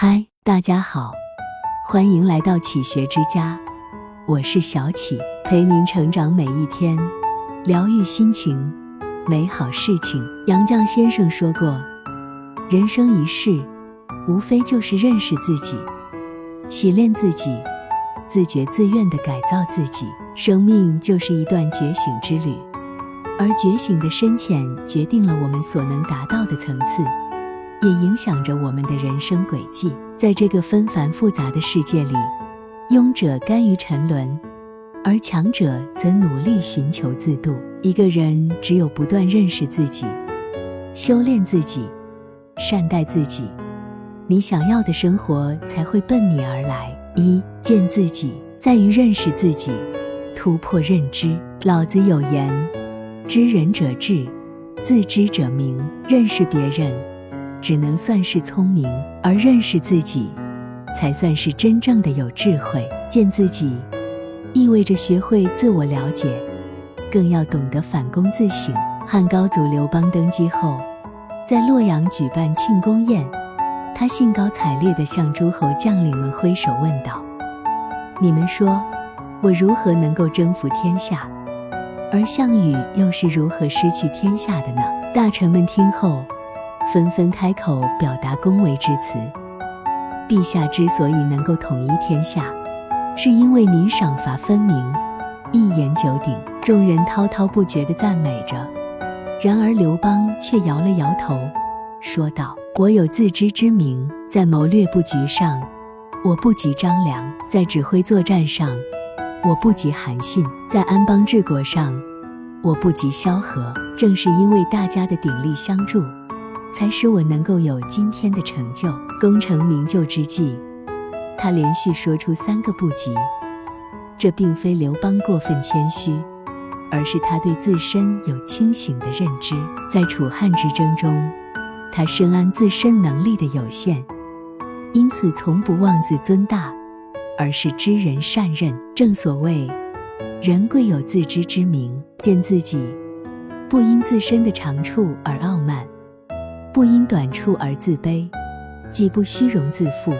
嗨，大家好，欢迎来到启学之家，我是小启，陪您成长每一天，疗愈心情，美好事情。杨绛先生说过，人生一世，无非就是认识自己，洗练自己，自觉自愿地改造自己。生命就是一段觉醒之旅。而觉醒的深浅，决定了我们所能达到的层次，也影响着我们的人生轨迹。在这个纷繁复杂的世界里，庸者甘于沉沦，而强者则努力寻求自度。一个人只有不断认识自己，修炼自己，善待自己，你想要的生活才会奔你而来。一见自己，在于认识自己，突破认知。老子有言。知人者智，自知者明。认识别人，只能算是聪明；而认识自己，才算是真正的有智慧。见自己，意味着学会自我了解，更要懂得反躬自省。汉高祖刘邦登基后，在洛阳举办庆功宴，他兴高采烈地向诸侯将领们挥手问道：“你们说，我如何能够征服天下？”而项羽又是如何失去天下的呢？大臣们听后，纷纷开口表达恭维之词。陛下之所以能够统一天下，是因为您赏罚分明，一言九鼎。众人滔滔不绝地赞美着。然而刘邦却摇了摇头，说道：“我有自知之明，在谋略布局上，我不及张良；在指挥作战上。”我不及韩信，在安邦治国上，我不及萧何。正是因为大家的鼎力相助，才使我能够有今天的成就。功成名就之际，他连续说出三个不及。这并非刘邦过分谦虚，而是他对自身有清醒的认知。在楚汉之争中，他深谙自身能力的有限，因此从不妄自尊大。而是知人善任。正所谓，人贵有自知之明。见自己，不因自身的长处而傲慢，不因短处而自卑，既不虚荣自负，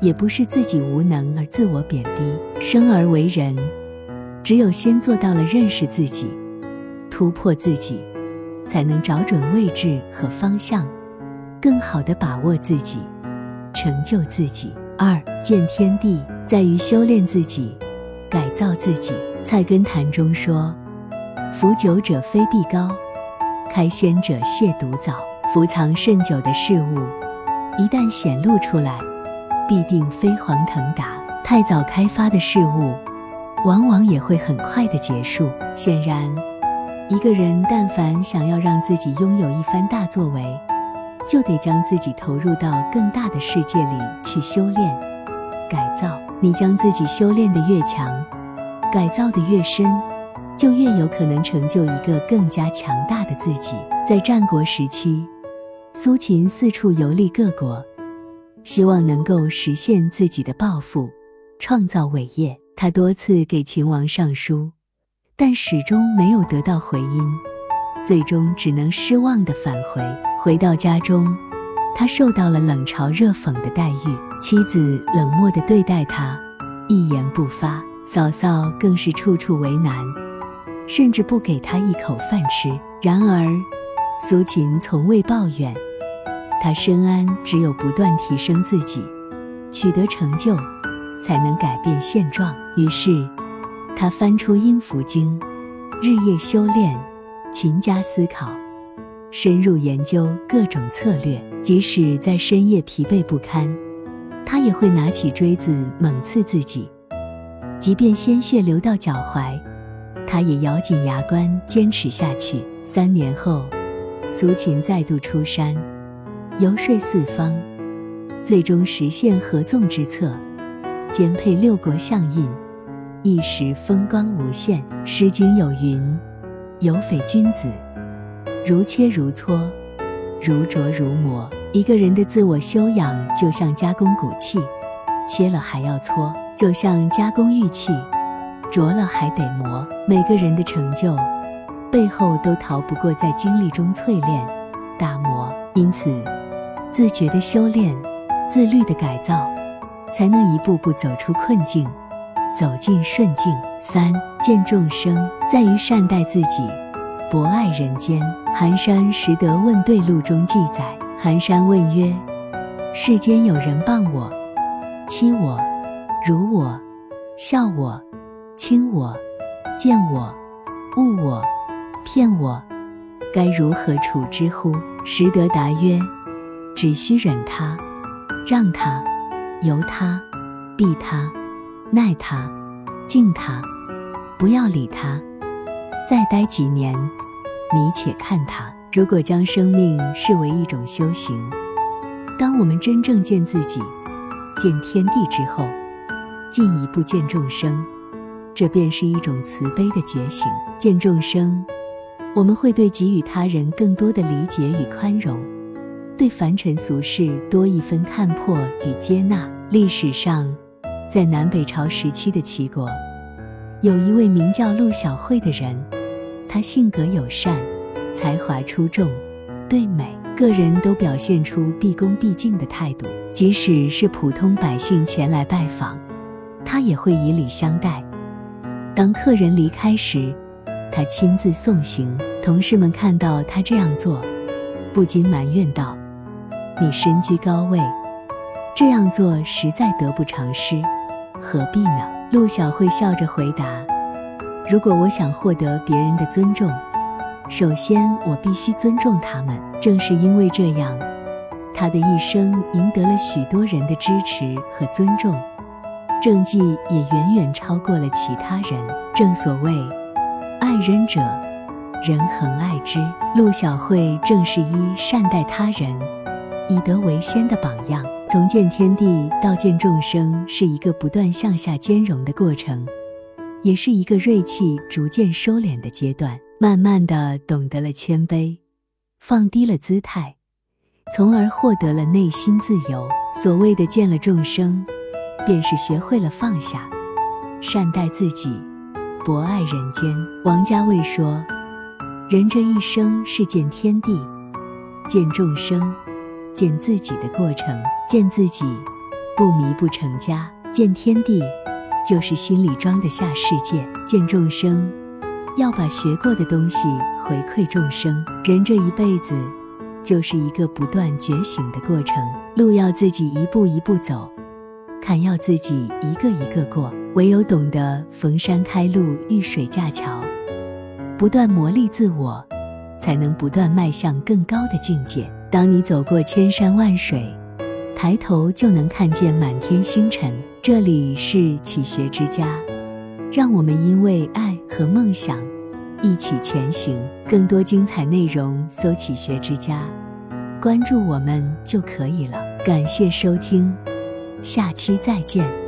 也不是自己无能而自我贬低。生而为人，只有先做到了认识自己，突破自己，才能找准位置和方向，更好地把握自己，成就自己。二见天地。在于修炼自己，改造自己。菜根谭中说：“伏久者非必高，开先者亵独早。”伏藏甚久的事物，一旦显露出来，必定飞黄腾达；太早开发的事物，往往也会很快的结束。显然，一个人但凡想要让自己拥有一番大作为，就得将自己投入到更大的世界里去修炼、改造。你将自己修炼的越强，改造的越深，就越有可能成就一个更加强大的自己。在战国时期，苏秦四处游历各国，希望能够实现自己的抱负，创造伟业。他多次给秦王上书，但始终没有得到回音，最终只能失望地返回。回到家中，他受到了冷嘲热讽的待遇。妻子冷漠地对待他，一言不发；嫂嫂更是处处为难，甚至不给他一口饭吃。然而，苏秦从未抱怨，他深谙只有不断提升自己，取得成就，才能改变现状。于是，他翻出《阴符经》，日夜修炼，勤加思考，深入研究各种策略，即使在深夜疲惫不堪。他也会拿起锥子猛刺自己，即便鲜血流到脚踝，他也咬紧牙关坚持下去。三年后，苏秦再度出山，游说四方，最终实现合纵之策，兼配六国相印，一时风光无限。《诗经》有云：“有匪君子，如切如磋，如琢如磨。”一个人的自我修养，就像加工骨器，切了还要搓；就像加工玉器，琢了还得磨。每个人的成就背后，都逃不过在经历中淬炼、打磨。因此，自觉的修炼，自律的改造，才能一步步走出困境，走进顺境。三见众生，在于善待自己，博爱人间。寒山拾得问对录中记载，寒山问曰：世间有人谤我、欺我、辱我、笑我、轻我、贱我、误我、骗我，该如何处之乎？拾得答曰：只需忍他，让他，由他，避他，耐他，敬他，不要理他。再待几年，你且看他。如果将生命视为一种修行。当我们真正见自己、见天地之后，进一步见众生，这便是一种慈悲的觉醒。见众生，我们会对给予他人更多的理解与宽容，对凡尘俗事多一分看破与接纳。历史上，在南北朝时期的齐国，有一位名叫陆小慧的人，他性格友善，才华出众，对美。个人都表现出毕恭毕敬的态度，即使是普通百姓前来拜访，他也会以礼相待。当客人离开时，他亲自送行。同事们看到他这样做，不禁埋怨道：“你身居高位，这样做实在得不偿失，何必呢？”陆小慧笑着回答：“如果我想获得别人的尊重。”首先，我必须尊重他们。正是因为这样，他的一生赢得了许多人的支持和尊重，政绩也远远超过了其他人。正所谓，爱人者，人恒爱之。陆小慧正是一善待他人、以德为先的榜样。从见天地到见众生，是一个不断向下兼容的过程，也是一个锐气逐渐收敛的阶段。慢慢的懂得了谦卑，放低了姿态，从而获得了内心自由。所谓的见了众生，便是学会了放下，善待自己，博爱人间。王家卫说：“人这一生是见天地、见众生、见自己的过程。见自己，不迷不成家；见天地，就是心里装得下世界；见众生。”要把学过的东西回馈众生。人这一辈子，就是一个不断觉醒的过程，路要自己一步一步走，坎要自己一个一个过。唯有懂得逢山开路，遇水架桥，不断磨砺自我，才能不断迈向更高的境界。当你走过千山万水，抬头就能看见满天星辰。这里是启学之家。让我们因为爱和梦想一起前行。更多精彩内容，搜“启学之家”，关注我们就可以了。感谢收听，下期再见。